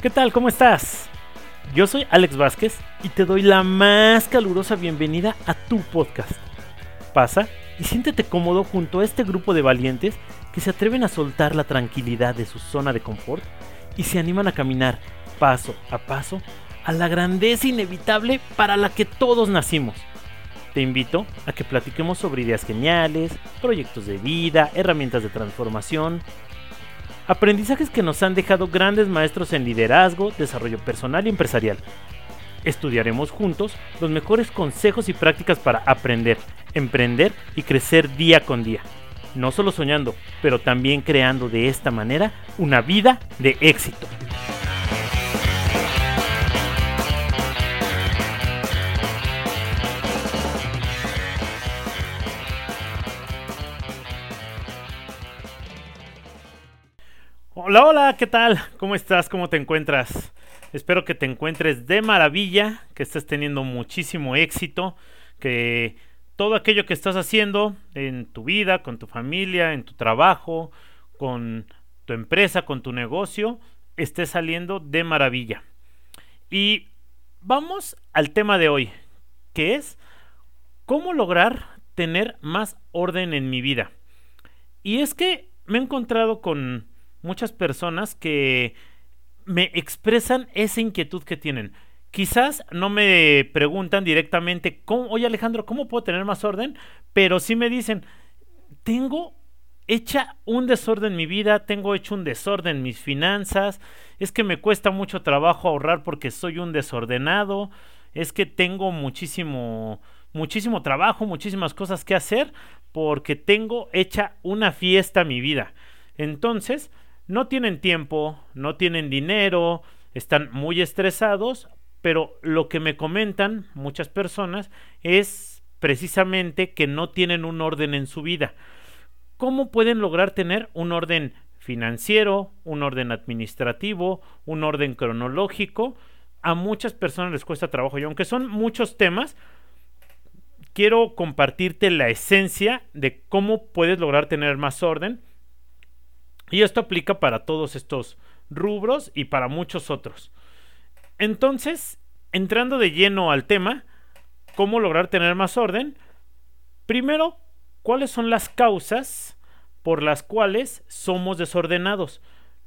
¿Qué tal? ¿Cómo estás? Yo soy Alex Vázquez y te doy la más calurosa bienvenida a tu podcast. Pasa y siéntete cómodo junto a este grupo de valientes que se atreven a soltar la tranquilidad de su zona de confort y se animan a caminar paso a paso a la grandeza inevitable para la que todos nacimos. Te invito a que platiquemos sobre ideas geniales, proyectos de vida, herramientas de transformación, Aprendizajes que nos han dejado grandes maestros en liderazgo, desarrollo personal y empresarial. Estudiaremos juntos los mejores consejos y prácticas para aprender, emprender y crecer día con día. No solo soñando, pero también creando de esta manera una vida de éxito. Hola, hola, ¿qué tal? ¿Cómo estás? ¿Cómo te encuentras? Espero que te encuentres de maravilla, que estés teniendo muchísimo éxito, que todo aquello que estás haciendo en tu vida, con tu familia, en tu trabajo, con tu empresa, con tu negocio, esté saliendo de maravilla. Y vamos al tema de hoy, que es cómo lograr tener más orden en mi vida. Y es que me he encontrado con muchas personas que me expresan esa inquietud que tienen. Quizás no me preguntan directamente, ¿cómo, oye Alejandro, ¿cómo puedo tener más orden? Pero sí me dicen, tengo hecha un desorden en mi vida, tengo hecho un desorden en mis finanzas, es que me cuesta mucho trabajo ahorrar porque soy un desordenado, es que tengo muchísimo muchísimo trabajo, muchísimas cosas que hacer porque tengo hecha una fiesta mi vida. Entonces, no tienen tiempo, no tienen dinero, están muy estresados, pero lo que me comentan muchas personas es precisamente que no tienen un orden en su vida. ¿Cómo pueden lograr tener un orden financiero, un orden administrativo, un orden cronológico? A muchas personas les cuesta trabajo y aunque son muchos temas, quiero compartirte la esencia de cómo puedes lograr tener más orden y esto aplica para todos estos rubros y para muchos otros. Entonces, entrando de lleno al tema, ¿cómo lograr tener más orden? Primero, ¿cuáles son las causas por las cuales somos desordenados?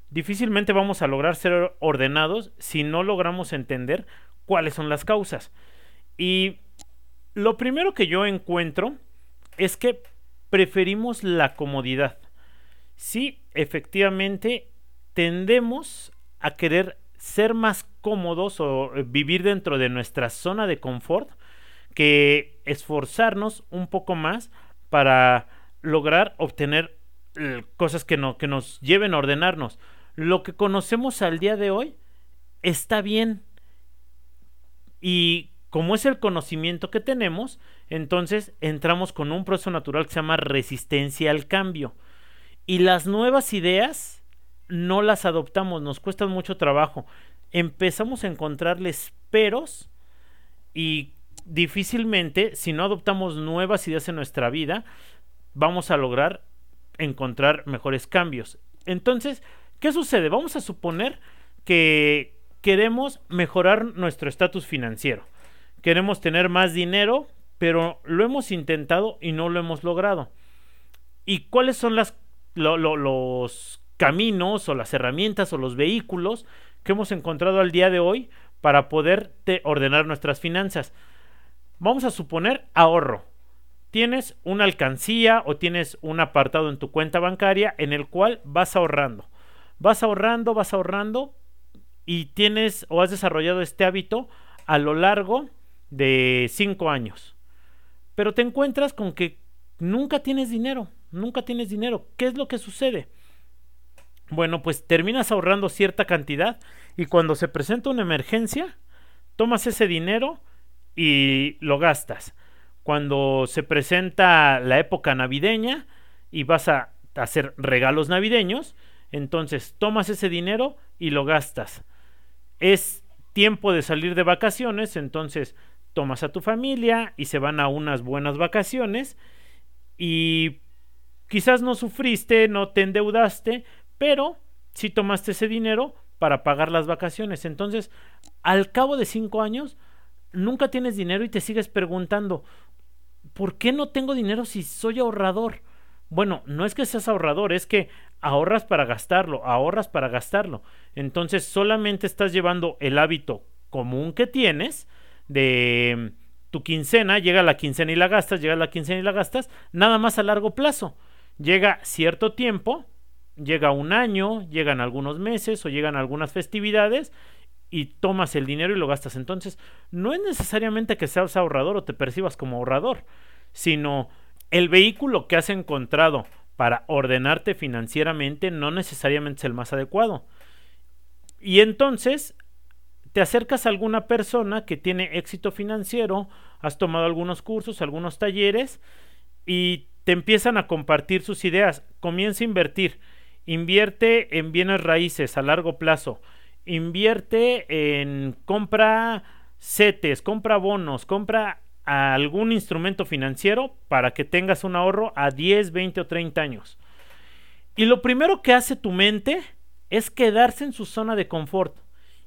Difícilmente vamos a lograr ser ordenados si no logramos entender cuáles son las causas. Y lo primero que yo encuentro es que preferimos la comodidad. Sí, efectivamente, tendemos a querer ser más cómodos o eh, vivir dentro de nuestra zona de confort que esforzarnos un poco más para lograr obtener eh, cosas que, no, que nos lleven a ordenarnos. Lo que conocemos al día de hoy está bien. Y como es el conocimiento que tenemos, entonces entramos con un proceso natural que se llama resistencia al cambio. Y las nuevas ideas no las adoptamos, nos cuestan mucho trabajo. Empezamos a encontrarles peros y difícilmente, si no adoptamos nuevas ideas en nuestra vida, vamos a lograr encontrar mejores cambios. Entonces, ¿qué sucede? Vamos a suponer que queremos mejorar nuestro estatus financiero. Queremos tener más dinero, pero lo hemos intentado y no lo hemos logrado. ¿Y cuáles son las los caminos o las herramientas o los vehículos que hemos encontrado al día de hoy para poder ordenar nuestras finanzas. Vamos a suponer ahorro. Tienes una alcancía o tienes un apartado en tu cuenta bancaria en el cual vas ahorrando. Vas ahorrando, vas ahorrando y tienes o has desarrollado este hábito a lo largo de cinco años. Pero te encuentras con que nunca tienes dinero nunca tienes dinero. ¿Qué es lo que sucede? Bueno, pues terminas ahorrando cierta cantidad y cuando se presenta una emergencia, tomas ese dinero y lo gastas. Cuando se presenta la época navideña y vas a hacer regalos navideños, entonces tomas ese dinero y lo gastas. Es tiempo de salir de vacaciones, entonces tomas a tu familia y se van a unas buenas vacaciones y Quizás no sufriste, no te endeudaste, pero sí tomaste ese dinero para pagar las vacaciones. Entonces, al cabo de cinco años, nunca tienes dinero y te sigues preguntando, ¿por qué no tengo dinero si soy ahorrador? Bueno, no es que seas ahorrador, es que ahorras para gastarlo, ahorras para gastarlo. Entonces solamente estás llevando el hábito común que tienes de tu quincena, llega la quincena y la gastas, llega la quincena y la gastas, nada más a largo plazo. Llega cierto tiempo, llega un año, llegan algunos meses o llegan algunas festividades y tomas el dinero y lo gastas. Entonces, no es necesariamente que seas ahorrador o te percibas como ahorrador, sino el vehículo que has encontrado para ordenarte financieramente no necesariamente es el más adecuado. Y entonces te acercas a alguna persona que tiene éxito financiero, has tomado algunos cursos, algunos talleres y te empiezan a compartir sus ideas. Comienza a invertir. Invierte en bienes raíces a largo plazo. Invierte en compra CETES, compra bonos, compra algún instrumento financiero para que tengas un ahorro a 10, 20 o 30 años. Y lo primero que hace tu mente es quedarse en su zona de confort.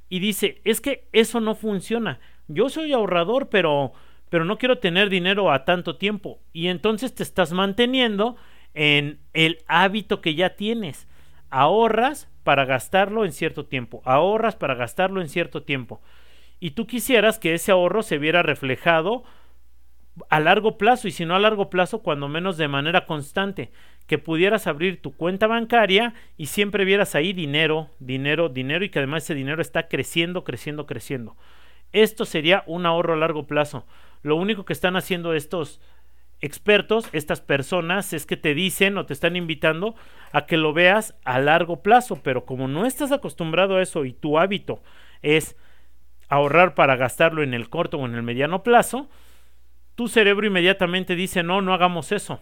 Y dice, es que eso no funciona. Yo soy ahorrador, pero, pero no quiero tener dinero a tanto tiempo. Y entonces te estás manteniendo en el hábito que ya tienes. Ahorras para gastarlo en cierto tiempo. Ahorras para gastarlo en cierto tiempo. Y tú quisieras que ese ahorro se viera reflejado a largo plazo y si no a largo plazo, cuando menos de manera constante, que pudieras abrir tu cuenta bancaria y siempre vieras ahí dinero, dinero, dinero y que además ese dinero está creciendo, creciendo, creciendo. Esto sería un ahorro a largo plazo. Lo único que están haciendo estos expertos, estas personas, es que te dicen o te están invitando a que lo veas a largo plazo, pero como no estás acostumbrado a eso y tu hábito es ahorrar para gastarlo en el corto o en el mediano plazo, tu cerebro inmediatamente dice, no, no hagamos eso.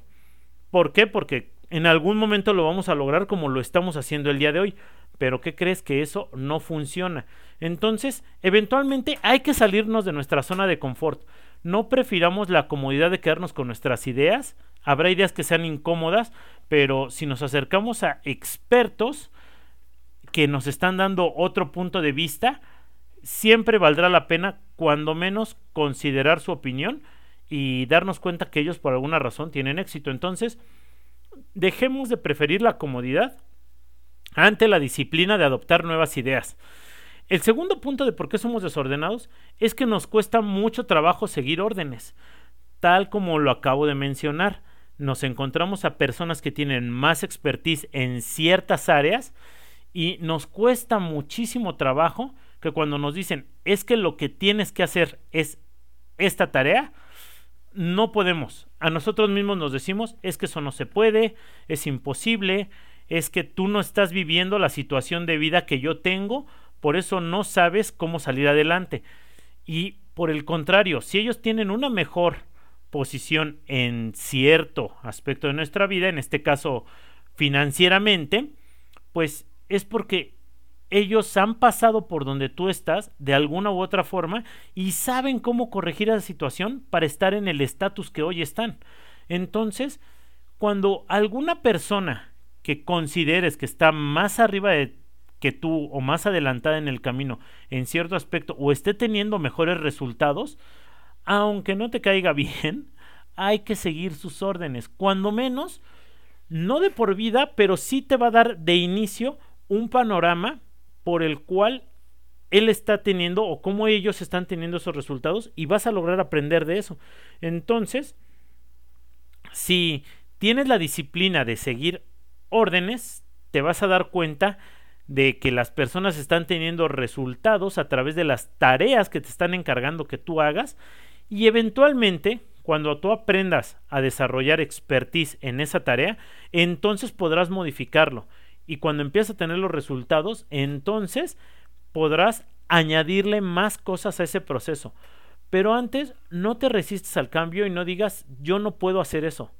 ¿Por qué? Porque en algún momento lo vamos a lograr como lo estamos haciendo el día de hoy. Pero ¿qué crees que eso no funciona? Entonces, eventualmente hay que salirnos de nuestra zona de confort. No prefiramos la comodidad de quedarnos con nuestras ideas. Habrá ideas que sean incómodas, pero si nos acercamos a expertos que nos están dando otro punto de vista, siempre valdrá la pena, cuando menos, considerar su opinión y darnos cuenta que ellos por alguna razón tienen éxito. Entonces, dejemos de preferir la comodidad ante la disciplina de adoptar nuevas ideas. El segundo punto de por qué somos desordenados es que nos cuesta mucho trabajo seguir órdenes. Tal como lo acabo de mencionar, nos encontramos a personas que tienen más expertise en ciertas áreas y nos cuesta muchísimo trabajo que cuando nos dicen es que lo que tienes que hacer es esta tarea, no podemos. A nosotros mismos nos decimos, es que eso no se puede, es imposible, es que tú no estás viviendo la situación de vida que yo tengo, por eso no sabes cómo salir adelante. Y por el contrario, si ellos tienen una mejor posición en cierto aspecto de nuestra vida, en este caso financieramente, pues es porque ellos han pasado por donde tú estás de alguna u otra forma y saben cómo corregir esa situación para estar en el estatus que hoy están. Entonces, cuando alguna persona que consideres que está más arriba de que tú o más adelantada en el camino en cierto aspecto o esté teniendo mejores resultados, aunque no te caiga bien, hay que seguir sus órdenes. Cuando menos, no de por vida, pero sí te va a dar de inicio un panorama por el cual él está teniendo o cómo ellos están teniendo esos resultados y vas a lograr aprender de eso. Entonces, si tienes la disciplina de seguir órdenes, te vas a dar cuenta de que las personas están teniendo resultados a través de las tareas que te están encargando que tú hagas y eventualmente cuando tú aprendas a desarrollar expertise en esa tarea, entonces podrás modificarlo y cuando empiezas a tener los resultados, entonces podrás añadirle más cosas a ese proceso. Pero antes no te resistes al cambio y no digas yo no puedo hacer eso.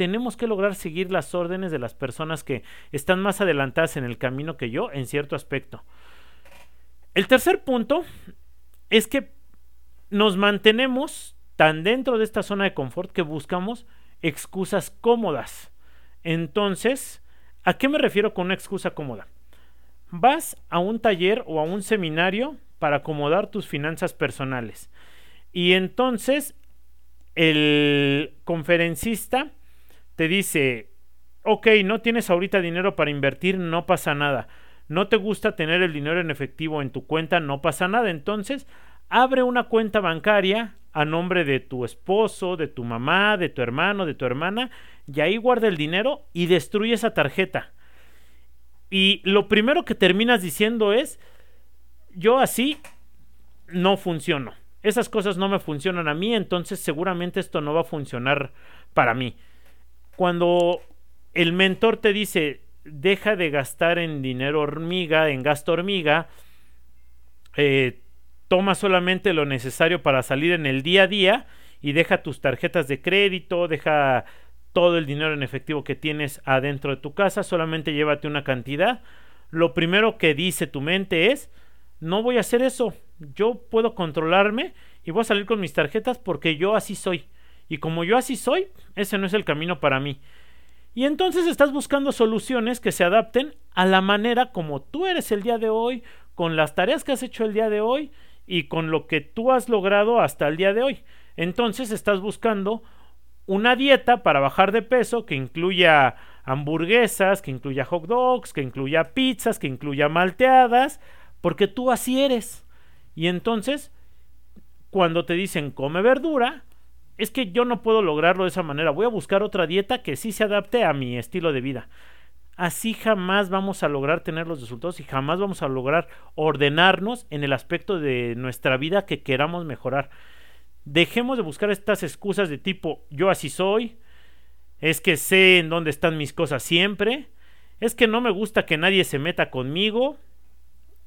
Tenemos que lograr seguir las órdenes de las personas que están más adelantadas en el camino que yo en cierto aspecto. El tercer punto es que nos mantenemos tan dentro de esta zona de confort que buscamos excusas cómodas. Entonces, ¿A qué me refiero con una excusa cómoda? vas a un taller o a un seminario para acomodar tus finanzas personales. Y entonces el conferencista te dice, ok, no tienes ahorita dinero para invertir, no pasa nada. No te gusta tener el dinero en efectivo en tu cuenta, no pasa nada. Entonces, abre una cuenta bancaria a nombre de tu esposo, de tu mamá, de tu hermano, de tu hermana, y ahí guarda el dinero y destruye esa tarjeta. Y lo primero que terminas diciendo es, yo así no funciono. Esas cosas no me funcionan a mí, entonces seguramente esto no va a funcionar para mí. Cuando el mentor te dice, deja de gastar en dinero hormiga, en gasto hormiga, eh, toma solamente lo necesario para salir en el día a día y deja tus tarjetas de crédito, deja todo el dinero en efectivo que tienes adentro de tu casa, solamente llévate una cantidad. Lo primero que dice tu mente es, no voy a hacer eso, yo puedo controlarme y voy a salir con mis tarjetas porque yo así soy. Y como yo así soy, ese no es el camino para mí. Y entonces estás buscando soluciones que se adapten a la manera como tú eres el día de hoy, con las tareas que has hecho el día de hoy y con lo que tú has logrado hasta el día de hoy. Entonces estás buscando una dieta para bajar de peso que incluya hamburguesas, que incluya hot dogs, que incluya pizzas, que incluya malteadas, porque tú así eres. Y entonces, cuando te dicen come verdura, es que yo no puedo lograrlo de esa manera. Voy a buscar otra dieta que sí se adapte a mi estilo de vida. Así jamás vamos a lograr tener los resultados y jamás vamos a lograr ordenarnos en el aspecto de nuestra vida que queramos mejorar. Dejemos de buscar estas excusas de tipo yo así soy, es que sé en dónde están mis cosas siempre, es que no me gusta que nadie se meta conmigo.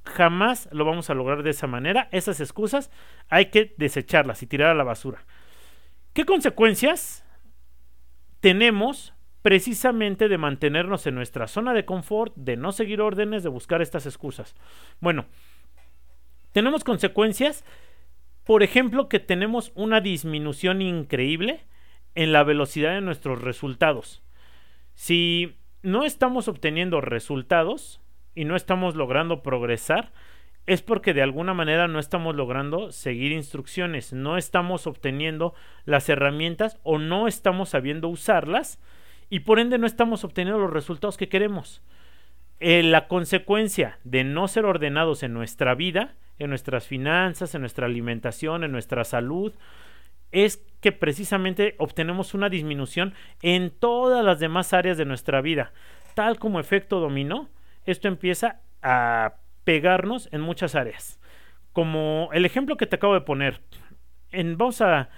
Jamás lo vamos a lograr de esa manera. Esas excusas hay que desecharlas y tirar a la basura. ¿Qué consecuencias tenemos precisamente de mantenernos en nuestra zona de confort, de no seguir órdenes, de buscar estas excusas? Bueno, tenemos consecuencias, por ejemplo, que tenemos una disminución increíble en la velocidad de nuestros resultados. Si no estamos obteniendo resultados y no estamos logrando progresar, es porque de alguna manera no estamos logrando seguir instrucciones, no estamos obteniendo las herramientas o no estamos sabiendo usarlas y por ende no estamos obteniendo los resultados que queremos. Eh, la consecuencia de no ser ordenados en nuestra vida, en nuestras finanzas, en nuestra alimentación, en nuestra salud, es que precisamente obtenemos una disminución en todas las demás áreas de nuestra vida. Tal como efecto dominó, esto empieza a pegarnos en muchas áreas. Como el ejemplo que te acabo de poner, en, vamos a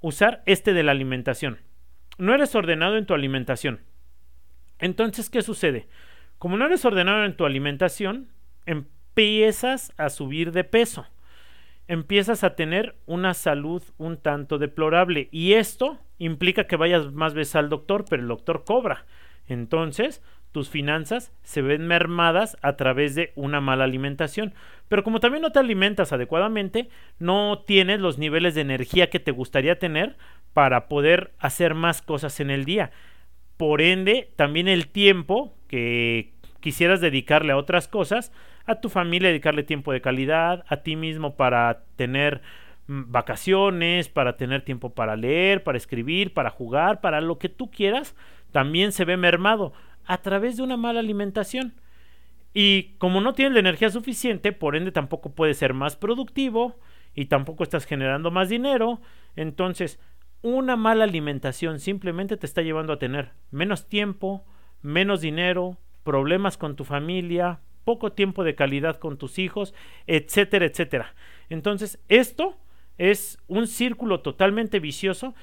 usar este de la alimentación. No eres ordenado en tu alimentación. Entonces, ¿qué sucede? Como no eres ordenado en tu alimentación, empiezas a subir de peso. Empiezas a tener una salud un tanto deplorable. Y esto implica que vayas más veces al doctor, pero el doctor cobra. Entonces, tus finanzas se ven mermadas a través de una mala alimentación. Pero como también no te alimentas adecuadamente, no tienes los niveles de energía que te gustaría tener para poder hacer más cosas en el día. Por ende, también el tiempo que quisieras dedicarle a otras cosas, a tu familia dedicarle tiempo de calidad, a ti mismo para tener mm, vacaciones, para tener tiempo para leer, para escribir, para jugar, para lo que tú quieras, también se ve mermado a través de una mala alimentación. Y como no tienes la energía suficiente, por ende tampoco puedes ser más productivo y tampoco estás generando más dinero. Entonces, una mala alimentación simplemente te está llevando a tener menos tiempo, menos dinero, problemas con tu familia, poco tiempo de calidad con tus hijos, etcétera, etcétera. Entonces, esto es un círculo totalmente vicioso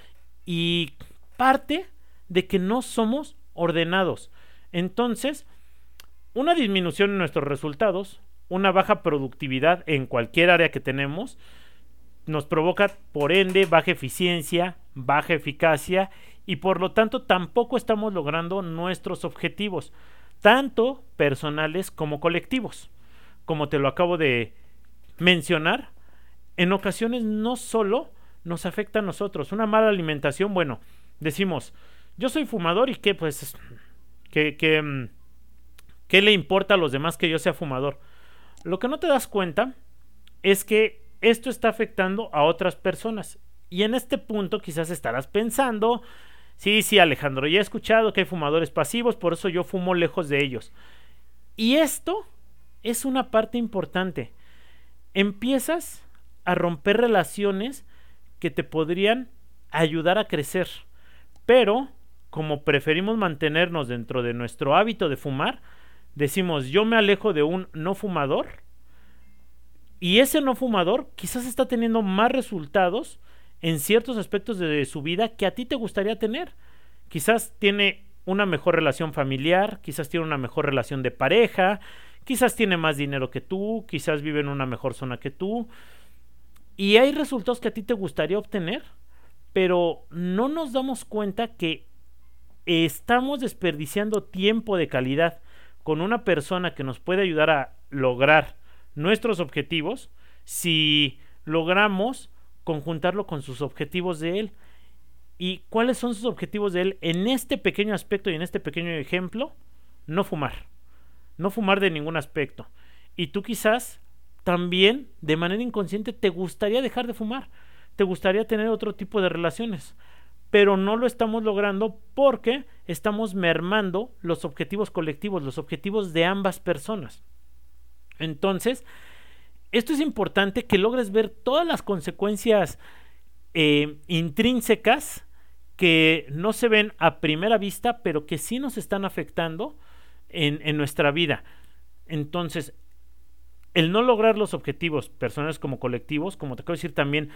y parte de que no somos ordenados. Entonces, una disminución en nuestros resultados, una baja productividad en cualquier área que tenemos, nos provoca por ende baja eficiencia, baja eficacia y por lo tanto tampoco estamos logrando nuestros objetivos, tanto personales como colectivos. Como te lo acabo de mencionar, en ocasiones no solo nos afecta a nosotros, una mala alimentación, bueno, decimos, yo soy fumador y que pues ¿Qué, ¿Qué le importa a los demás que yo sea fumador? Lo que no te das cuenta es que esto está afectando a otras personas. Y en este punto quizás estarás pensando, sí, sí, Alejandro, ya he escuchado que hay fumadores pasivos, por eso yo fumo lejos de ellos. Y esto es una parte importante. Empiezas a romper relaciones que te podrían ayudar a crecer. Pero, como preferimos mantenernos dentro de nuestro hábito de fumar, decimos yo me alejo de un no fumador y ese no fumador quizás está teniendo más resultados en ciertos aspectos de su vida que a ti te gustaría tener. Quizás tiene una mejor relación familiar, quizás tiene una mejor relación de pareja, quizás tiene más dinero que tú, quizás vive en una mejor zona que tú. Y hay resultados que a ti te gustaría obtener, pero no nos damos cuenta que estamos desperdiciando tiempo de calidad con una persona que nos puede ayudar a lograr nuestros objetivos si logramos conjuntarlo con sus objetivos de él. ¿Y cuáles son sus objetivos de él en este pequeño aspecto y en este pequeño ejemplo? No fumar. No fumar de ningún aspecto. Y tú quizás también de manera inconsciente te gustaría dejar de fumar. Te gustaría tener otro tipo de relaciones pero no lo estamos logrando porque estamos mermando los objetivos colectivos, los objetivos de ambas personas. Entonces, esto es importante que logres ver todas las consecuencias eh, intrínsecas que no se ven a primera vista, pero que sí nos están afectando en, en nuestra vida. Entonces, el no lograr los objetivos personales como colectivos, como te quiero decir también,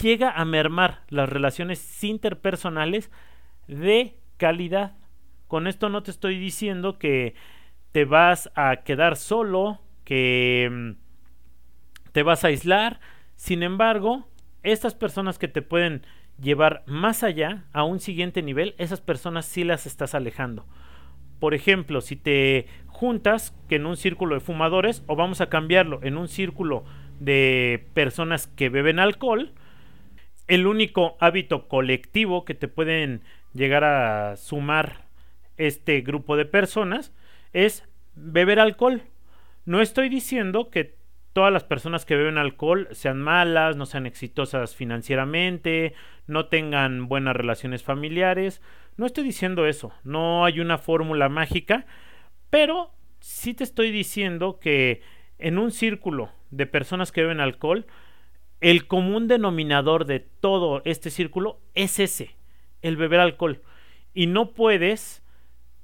llega a mermar las relaciones interpersonales de calidad. Con esto no te estoy diciendo que te vas a quedar solo, que mm, te vas a aislar. Sin embargo, estas personas que te pueden llevar más allá, a un siguiente nivel, esas personas sí las estás alejando. Por ejemplo, si te juntas que en un círculo de fumadores, o vamos a cambiarlo, en un círculo de personas que beben alcohol, el único hábito colectivo que te pueden llegar a sumar este grupo de personas es beber alcohol. No estoy diciendo que todas las personas que beben alcohol sean malas, no sean exitosas financieramente, no tengan buenas relaciones familiares. No estoy diciendo eso, no hay una fórmula mágica, pero sí te estoy diciendo que en un círculo de personas que beben alcohol, el común denominador de todo este círculo es ese, el beber alcohol. Y no puedes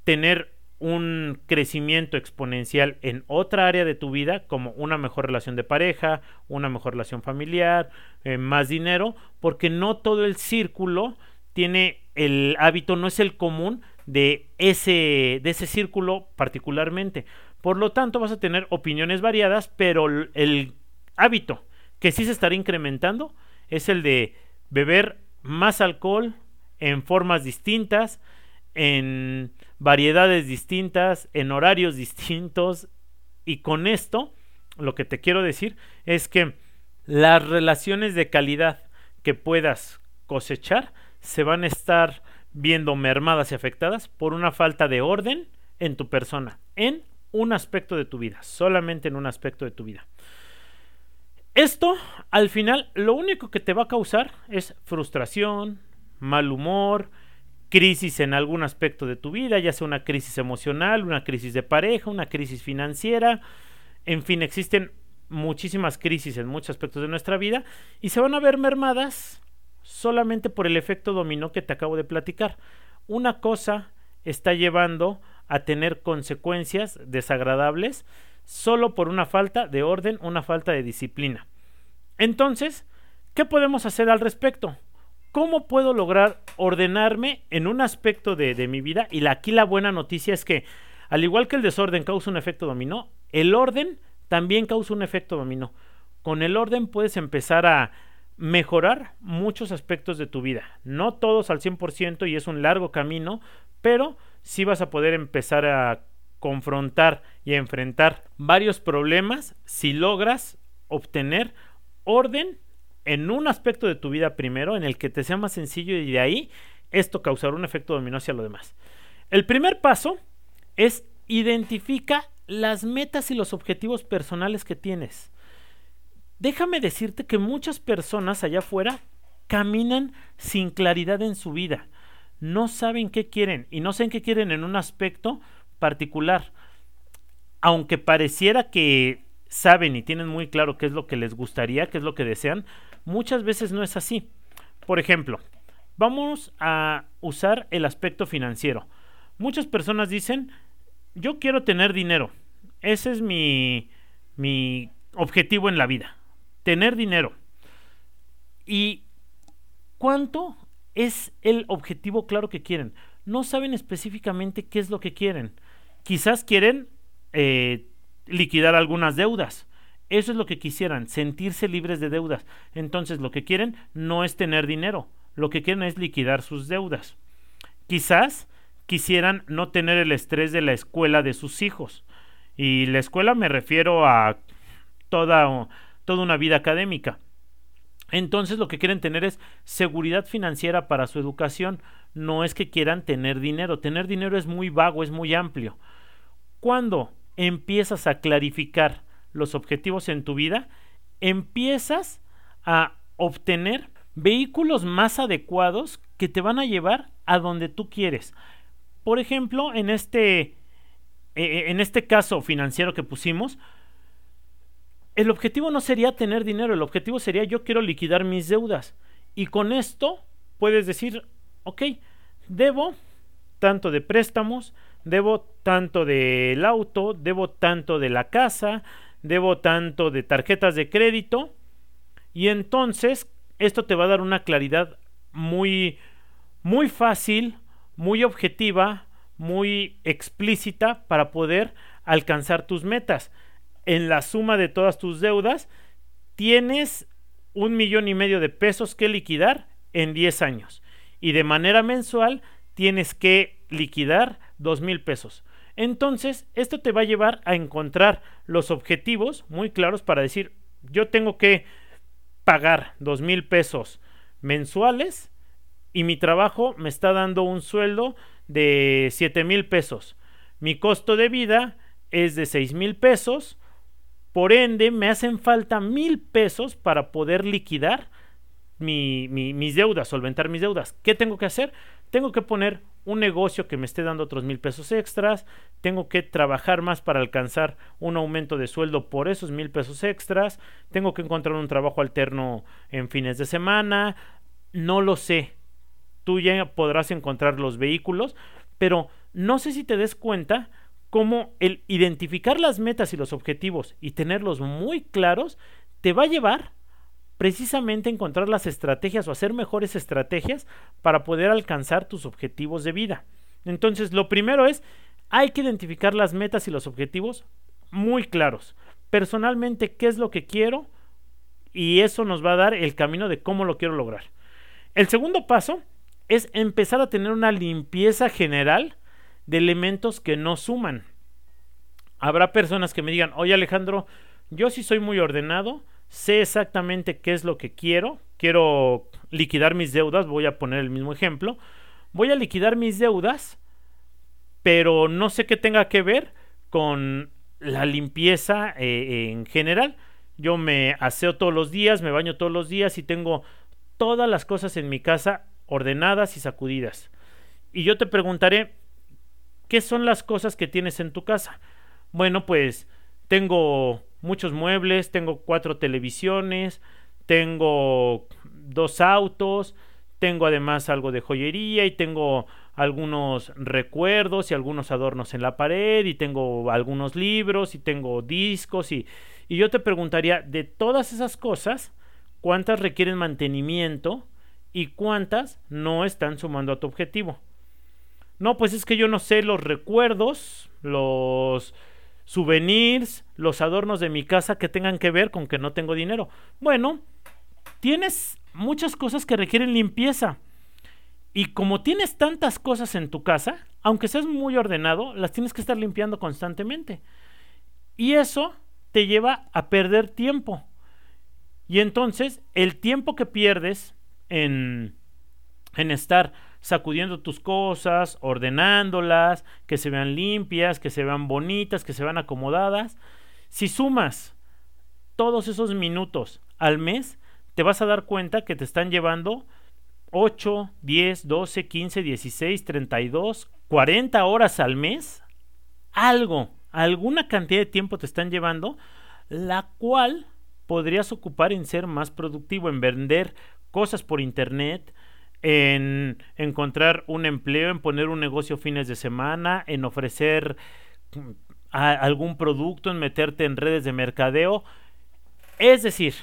tener un crecimiento exponencial en otra área de tu vida, como una mejor relación de pareja, una mejor relación familiar, eh, más dinero, porque no todo el círculo tiene el hábito, no es el común de ese, de ese círculo particularmente. Por lo tanto, vas a tener opiniones variadas, pero el hábito que sí se estará incrementando es el de beber más alcohol en formas distintas, en variedades distintas, en horarios distintos. Y con esto, lo que te quiero decir es que las relaciones de calidad que puedas cosechar se van a estar viendo mermadas y afectadas por una falta de orden en tu persona, en un aspecto de tu vida, solamente en un aspecto de tu vida. Esto, al final, lo único que te va a causar es frustración, mal humor, crisis en algún aspecto de tu vida, ya sea una crisis emocional, una crisis de pareja, una crisis financiera, en fin, existen muchísimas crisis en muchos aspectos de nuestra vida y se van a ver mermadas solamente por el efecto dominó que te acabo de platicar. Una cosa está llevando a tener consecuencias desagradables solo por una falta de orden, una falta de disciplina. Entonces, ¿qué podemos hacer al respecto? ¿Cómo puedo lograr ordenarme en un aspecto de, mi vida? Y aquí la buena noticia es que, al igual que el desorden causa un efecto dominó, el orden también causa un efecto dominó. Con el orden puedes empezar a mejorar muchos aspectos de tu vida. No todos al 100% y es un largo camino, pero sí vas a poder empezar a confrontar y enfrentar varios problemas si logras obtener orden en un aspecto de tu vida primero, en el que te sea más sencillo y de ahí esto causará un efecto dominó hacia lo demás. El primer paso es identifica las metas y los objetivos personales que tienes. Déjame decirte que muchas personas allá afuera caminan sin claridad en su vida. No saben qué quieren y no saben qué quieren en un aspecto particular. Aunque pareciera que saben y tienen muy claro qué es lo que les gustaría, qué es lo que desean, muchas veces no es así. Por ejemplo, vamos a usar el aspecto financiero. Muchas personas dicen, yo quiero tener dinero. Ese es mi, mi objetivo en la vida. Tener dinero. ¿Y cuánto es el objetivo claro que quieren? No saben específicamente qué es lo que quieren. Quizás quieren eh, liquidar algunas deudas. Eso es lo que quisieran, sentirse libres de deudas. Entonces lo que quieren no es tener dinero, lo que quieren es liquidar sus deudas. Quizás quisieran no tener el estrés de la escuela de sus hijos. Y la escuela me refiero a toda, toda una vida académica. Entonces lo que quieren tener es seguridad financiera para su educación. No es que quieran tener dinero. Tener dinero es muy vago, es muy amplio. Cuando empiezas a clarificar los objetivos en tu vida, empiezas a obtener vehículos más adecuados que te van a llevar a donde tú quieres. Por ejemplo, en este, e, e, en este caso financiero que pusimos, el objetivo no sería tener dinero, el objetivo sería yo quiero liquidar mis deudas. Y con esto puedes decir, ok, debo tanto de préstamos, debo tanto del auto, debo tanto de la casa, debo tanto de tarjetas de crédito. Y entonces esto te va a dar una claridad muy, muy fácil, muy objetiva, muy explícita para poder alcanzar tus metas. En la suma de todas tus deudas, tienes un millón y medio de pesos que liquidar en 10 años. Y de manera mensual tienes que liquidar dos mil pesos. Entonces, esto te va a llevar a encontrar los objetivos muy claros para decir, yo tengo que pagar dos mil pesos mensuales y mi trabajo me está dando un sueldo de siete mil pesos. Mi costo de vida es de seis mil pesos. Por ende, me hacen falta mil pesos para poder liquidar mis deudas, solventar mis deudas. ¿Qué tengo que hacer? Tengo que poner un negocio que me esté dando otros mil pesos extras, tengo que trabajar más para alcanzar un aumento de sueldo por esos mil pesos extras, tengo que encontrar un trabajo alterno en fines de semana, no lo sé. Tú ya podrás encontrar los vehículos, pero no sé si te des cuenta cómo el identificar las metas y los objetivos y tenerlos muy claros te va a llevar precisamente encontrar las estrategias o hacer mejores estrategias para poder alcanzar tus objetivos de vida. Entonces, lo primero es, hay que identificar las metas y los objetivos muy claros. Personalmente, ¿qué es lo que quiero? Y eso nos va a dar el camino de cómo lo quiero lograr. El segundo paso es empezar a tener una limpieza general de elementos que no suman. Habrá personas que me digan, oye Alejandro, yo sí soy muy ordenado, sé exactamente qué es lo que quiero, quiero liquidar mis deudas, voy a poner el mismo ejemplo, voy a liquidar mis deudas, pero no sé qué tenga que ver con la limpieza eh, en general. Yo me aseo todos los días, me baño todos los días y tengo todas las cosas en mi casa ordenadas y sacudidas. Y yo te preguntaré, ¿qué son las cosas que tienes en tu casa? Bueno, pues tengo muchos muebles, tengo cuatro televisiones, tengo dos autos, tengo además algo de joyería y tengo algunos recuerdos y algunos adornos en la pared y tengo algunos libros y tengo discos y, y yo te preguntaría de todas esas cosas, ¿cuántas requieren mantenimiento y cuántas no están sumando a tu objetivo? No, pues es que yo no sé los recuerdos, los souvenirs, los adornos de mi casa que tengan que ver con que no tengo dinero. Bueno, tienes muchas cosas que requieren limpieza. Y como tienes tantas cosas en tu casa, aunque seas muy ordenado, las tienes que estar limpiando constantemente. Y eso te lleva a perder tiempo. Y entonces el tiempo que pierdes en, en estar sacudiendo tus cosas, ordenándolas, que se vean limpias, que se vean bonitas, que se vean acomodadas. Si sumas todos esos minutos al mes, te vas a dar cuenta que te están llevando 8, 10, 12, 15, 16, 32, 40 horas al mes. Algo, alguna cantidad de tiempo te están llevando, la cual podrías ocupar en ser más productivo, en vender cosas por internet, en encontrar un empleo, en poner un negocio fines de semana, en ofrecer mm, algún producto, en meterte en redes de mercadeo. Es decir,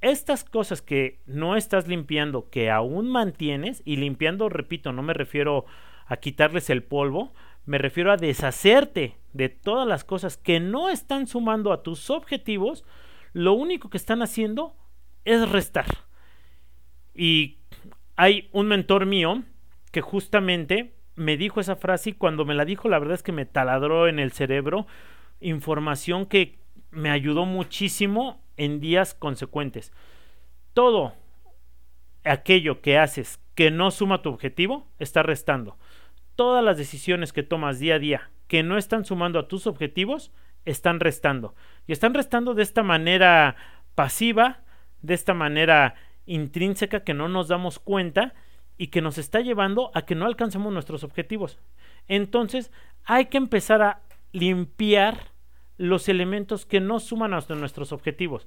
estas cosas que no estás limpiando, que aún mantienes, y limpiando, repito, no me refiero a quitarles el polvo, me refiero a deshacerte de todas las cosas que no están sumando a tus objetivos, lo único que están haciendo es restar. Y hay un mentor mío que justamente me dijo esa frase y cuando me la dijo la verdad es que me taladró en el cerebro información que me ayudó muchísimo en días consecuentes. Todo aquello que haces que no suma tu objetivo está restando. Todas las decisiones que tomas día a día que no están sumando a tus objetivos están restando. Y están restando de esta manera pasiva, de esta manera intrínseca que no nos damos cuenta y que nos está llevando a que no alcancemos nuestros objetivos. Entonces hay que empezar a limpiar los elementos que no suman a nuestros objetivos.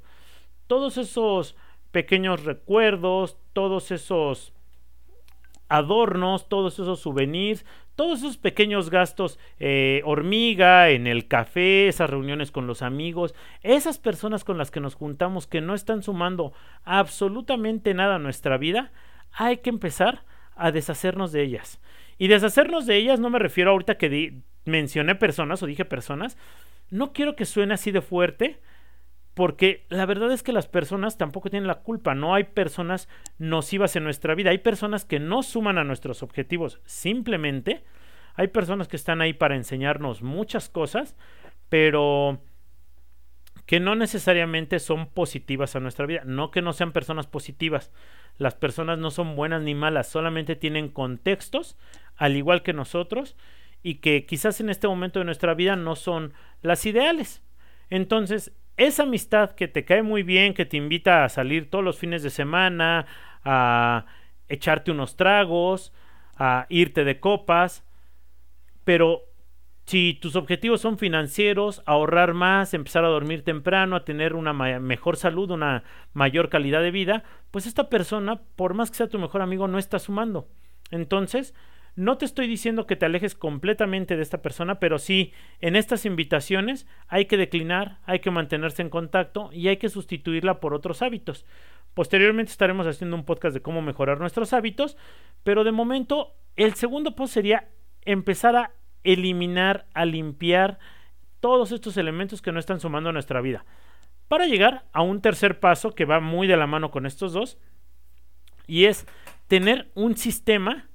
Todos esos pequeños recuerdos, todos esos adornos, todos esos souvenirs, todos esos pequeños gastos eh, hormiga en el café, esas reuniones con los amigos, esas personas con las que nos juntamos que no están sumando absolutamente nada a nuestra vida, hay que empezar a deshacernos de ellas. Y deshacernos de ellas no me refiero ahorita que mencioné personas o dije personas, no quiero que suene así de fuerte, porque la verdad es que las personas tampoco tienen la culpa, no hay personas nocivas en nuestra vida, hay personas que no suman a nuestros objetivos, simplemente hay personas que están ahí para enseñarnos muchas cosas, pero que no necesariamente son positivas a nuestra vida, no que no sean personas positivas, las personas no son buenas ni malas, solamente tienen contextos, al igual que nosotros, y que quizás en este momento de nuestra vida no son las ideales. Entonces, esa amistad que te cae muy bien, que te invita a salir todos los fines de semana, a echarte unos tragos, a irte de copas, pero si tus objetivos son financieros, ahorrar más, empezar a dormir temprano, a tener una mejor salud, una mayor calidad de vida, pues esta persona, por más que sea tu mejor amigo, no está sumando. Entonces, no te estoy diciendo que te alejes completamente de esta persona, pero sí, en estas invitaciones hay que declinar, hay que mantenerse en contacto y hay que sustituirla por otros hábitos. Posteriormente estaremos haciendo un podcast de cómo mejorar nuestros hábitos, pero de momento el segundo post sería empezar a eliminar, a limpiar todos estos elementos que no están sumando a nuestra vida. Para llegar a un tercer paso que va muy de la mano con estos dos, y es tener un sistema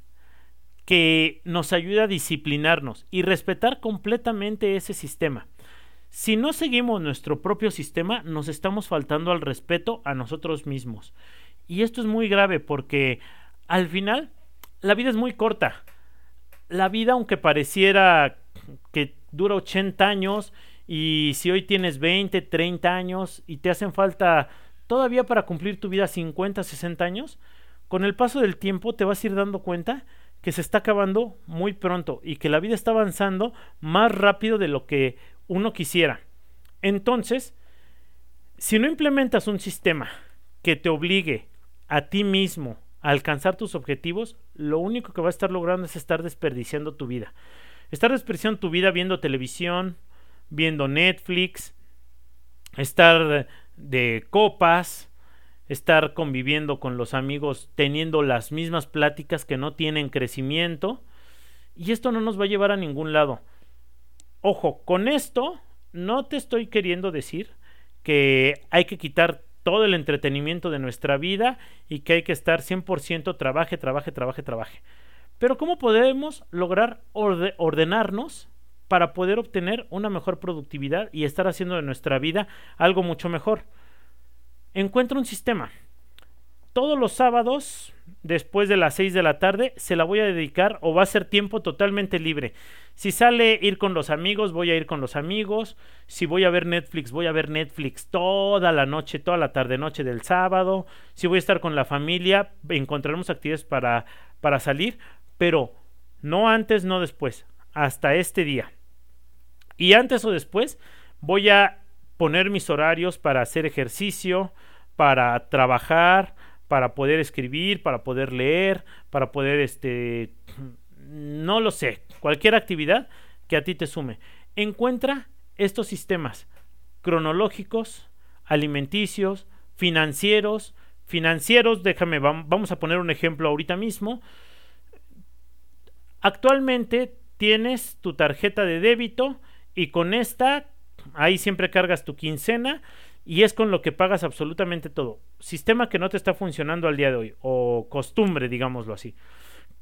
que nos ayude a disciplinarnos y respetar completamente ese sistema. Si no seguimos nuestro propio sistema, nos estamos faltando al respeto a nosotros mismos. Y esto es muy grave porque al final la vida es muy corta. La vida, aunque pareciera que dura 80 años, y si hoy tienes 20, 30 años y te hacen falta todavía para cumplir tu vida 50, 60 años, con el paso del tiempo te vas a ir dando cuenta que se está acabando muy pronto y que la vida está avanzando más rápido de lo que uno quisiera. Entonces, si no implementas un sistema que te obligue a ti mismo a alcanzar tus objetivos, lo único que va a estar logrando es estar desperdiciando tu vida. Estar desperdiciando tu vida viendo televisión, viendo Netflix, estar de copas, estar conviviendo con los amigos, teniendo las mismas pláticas que no tienen crecimiento. Y esto no nos va a llevar a ningún lado. Ojo, con esto no te estoy queriendo decir que hay que quitar todo el entretenimiento de nuestra vida y que hay que estar 100% trabaje, trabaje, trabaje, trabaje. Pero ¿cómo podemos lograr ordenarnos para poder obtener una mejor productividad y estar haciendo de nuestra vida algo mucho mejor? Encuentra un sistema. todos los sábados, después de las 6 de la tarde, se la voy a dedicar o va a ser tiempo totalmente libre. Si sale ir con los amigos, voy a ir con los amigos. Si voy a ver Netflix, voy a ver Netflix toda la noche, toda la tarde noche del sábado. Si voy a estar con la familia, encontraremos actividades para, para salir, pero no antes, no después, hasta este día. Y antes o después voy a poner mis horarios para hacer ejercicio, para trabajar, para poder escribir, para poder leer, para poder, este, no lo sé, cualquier actividad que a ti te sume. Encuentra estos sistemas cronológicos, alimenticios, financieros, financieros, déjame, vamos a poner un ejemplo ahorita mismo. Actualmente tienes tu tarjeta de débito y con esta, ahí siempre cargas tu quincena y es con lo que pagas absolutamente todo. Sistema que no te está funcionando al día de hoy, o costumbre, digámoslo así.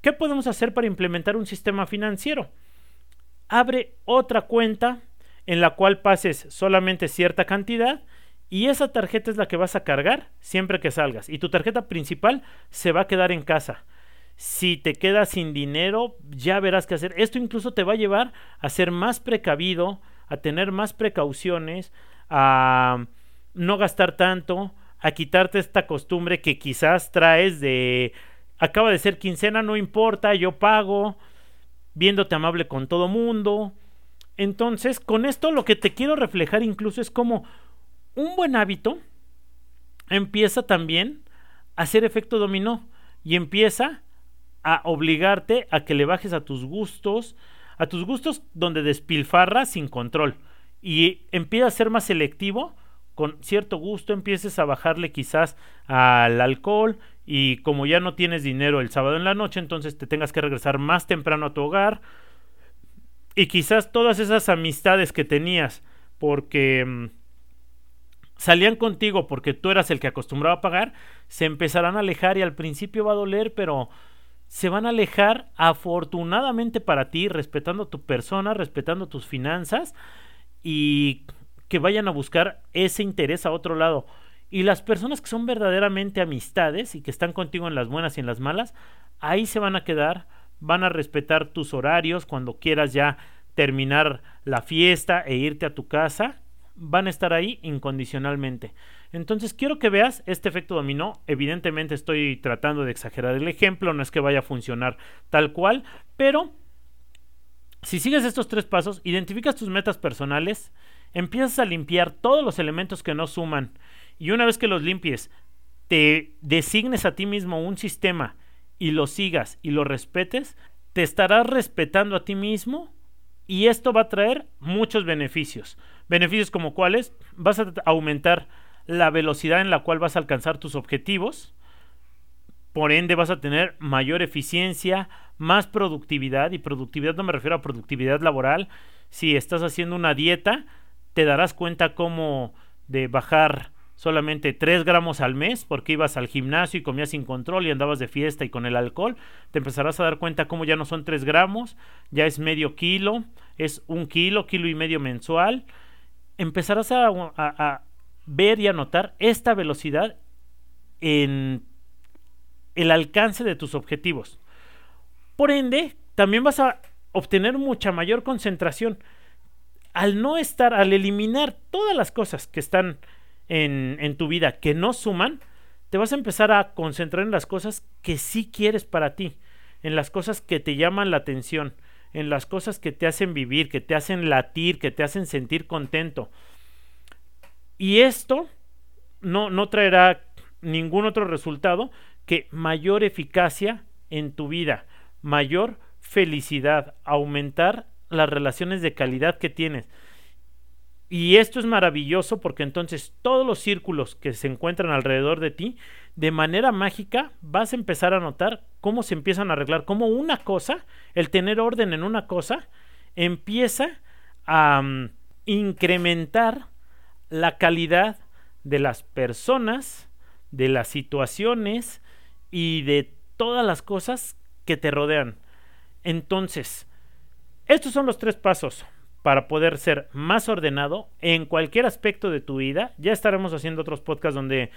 ¿Qué podemos hacer para implementar un sistema financiero? Abre otra cuenta en la cual pases solamente cierta cantidad y esa tarjeta es la que vas a cargar siempre que salgas. Y tu tarjeta principal se va a quedar en casa. Si te quedas sin dinero, ya verás qué hacer. Esto incluso te va a llevar a ser más precavido, a tener más precauciones, a no gastar tanto, a quitarte esta costumbre que quizás traes de acaba de ser quincena, no importa, yo pago, viéndote amable con todo mundo. Entonces, con esto lo que te quiero reflejar incluso es como un buen hábito empieza también a hacer efecto dominó y empieza a obligarte a que le bajes a tus gustos, a tus gustos donde despilfarras sin control y empieza a ser más selectivo con cierto gusto empieces a bajarle quizás al alcohol y como ya no tienes dinero el sábado en la noche, entonces te tengas que regresar más temprano a tu hogar. Y quizás todas esas amistades que tenías porque mm, salían contigo porque tú eras el que acostumbraba a pagar, se empezarán a alejar y al principio va a doler, pero se van a alejar afortunadamente para ti, respetando tu persona, respetando tus finanzas y que vayan a buscar ese interés a otro lado. Y las personas que son verdaderamente amistades y que están contigo en las buenas y en las malas, ahí se van a quedar, van a respetar tus horarios cuando quieras ya terminar la fiesta e irte a tu casa, van a estar ahí incondicionalmente. Entonces quiero que veas este efecto dominó. Evidentemente estoy tratando de exagerar el ejemplo, no es que vaya a funcionar tal cual, pero si sigues estos tres pasos, identificas tus metas personales, empiezas a limpiar todos los elementos que no suman y una vez que los limpies, te designes a ti mismo un sistema y lo sigas y lo respetes, te estarás respetando a ti mismo y esto va a traer muchos beneficios. Beneficios como cuáles, vas a aumentar la velocidad en la cual vas a alcanzar tus objetivos, por ende vas a tener mayor eficiencia, más productividad y productividad no me refiero a productividad laboral. Si estás haciendo una dieta, te darás cuenta cómo de bajar solamente 3 gramos al mes porque ibas al gimnasio y comías sin control y andabas de fiesta y con el alcohol, te empezarás a dar cuenta cómo ya no son 3 gramos, ya es medio kilo, es un kilo, kilo y medio mensual. Empezarás a, a ver y a notar esta velocidad en el alcance de tus objetivos. Por ende, también vas a obtener mucha mayor concentración al no estar, al eliminar todas las cosas que están en, tu vida que no suman, te vas a empezar a concentrar en las cosas que sí quieres para ti, en las cosas que te llaman la atención, en las cosas que te hacen vivir, que te hacen latir, que te hacen sentir contento. Y esto no, no traerá ningún otro resultado que mayor eficacia en tu vida, mayor felicidad, aumentar las relaciones de calidad que tienes. Y esto es maravilloso porque entonces todos los círculos que se encuentran alrededor de ti, de manera mágica vas a empezar a notar cómo se empiezan a arreglar, cómo una cosa, el tener orden en una cosa, empieza a mm, incrementar la calidad de las personas, de las situaciones y de todas las cosas que te rodean. Entonces, estos son los tres pasos para poder ser más ordenado en cualquier aspecto de tu vida. Ya estaremos haciendo otros podcasts donde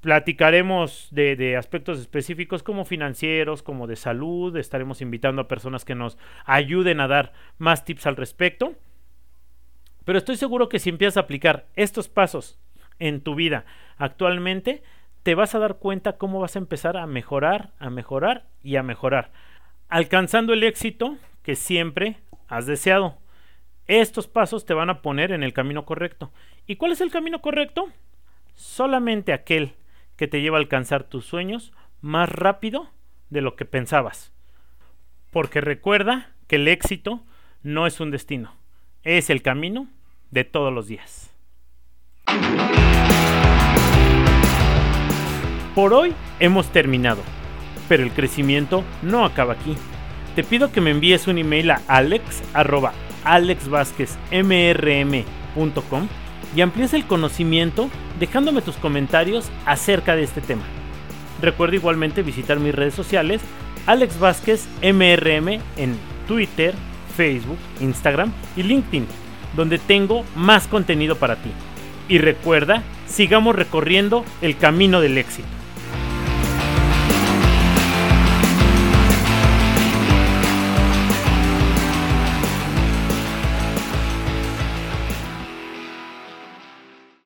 Platicaremos de, aspectos específicos como financieros, como de salud. Estaremos invitando a personas que nos ayuden a dar más tips al respecto. Pero estoy seguro que si empiezas a aplicar estos pasos en tu vida actualmente, te vas a dar cuenta cómo vas a empezar a mejorar, a mejorar y a mejorar, alcanzando el éxito que siempre has deseado. Estos pasos te van a poner en el camino correcto. ¿Y cuál es el camino correcto? Solamente aquel que te lleva a alcanzar tus sueños más rápido de lo que pensabas. Porque recuerda que el éxito no es un destino, es el camino de todos los días. Por hoy hemos terminado, pero el crecimiento no acaba aquí. Te pido que me envíes un email a alex.alexvásquezmrm.com y amplíes el conocimiento dejándome tus comentarios acerca de este tema. Recuerda igualmente visitar mis redes sociales, Alex Vázquez MRM en Twitter, Facebook, Instagram y LinkedIn, donde tengo más contenido para ti. Y recuerda, sigamos recorriendo el camino del éxito.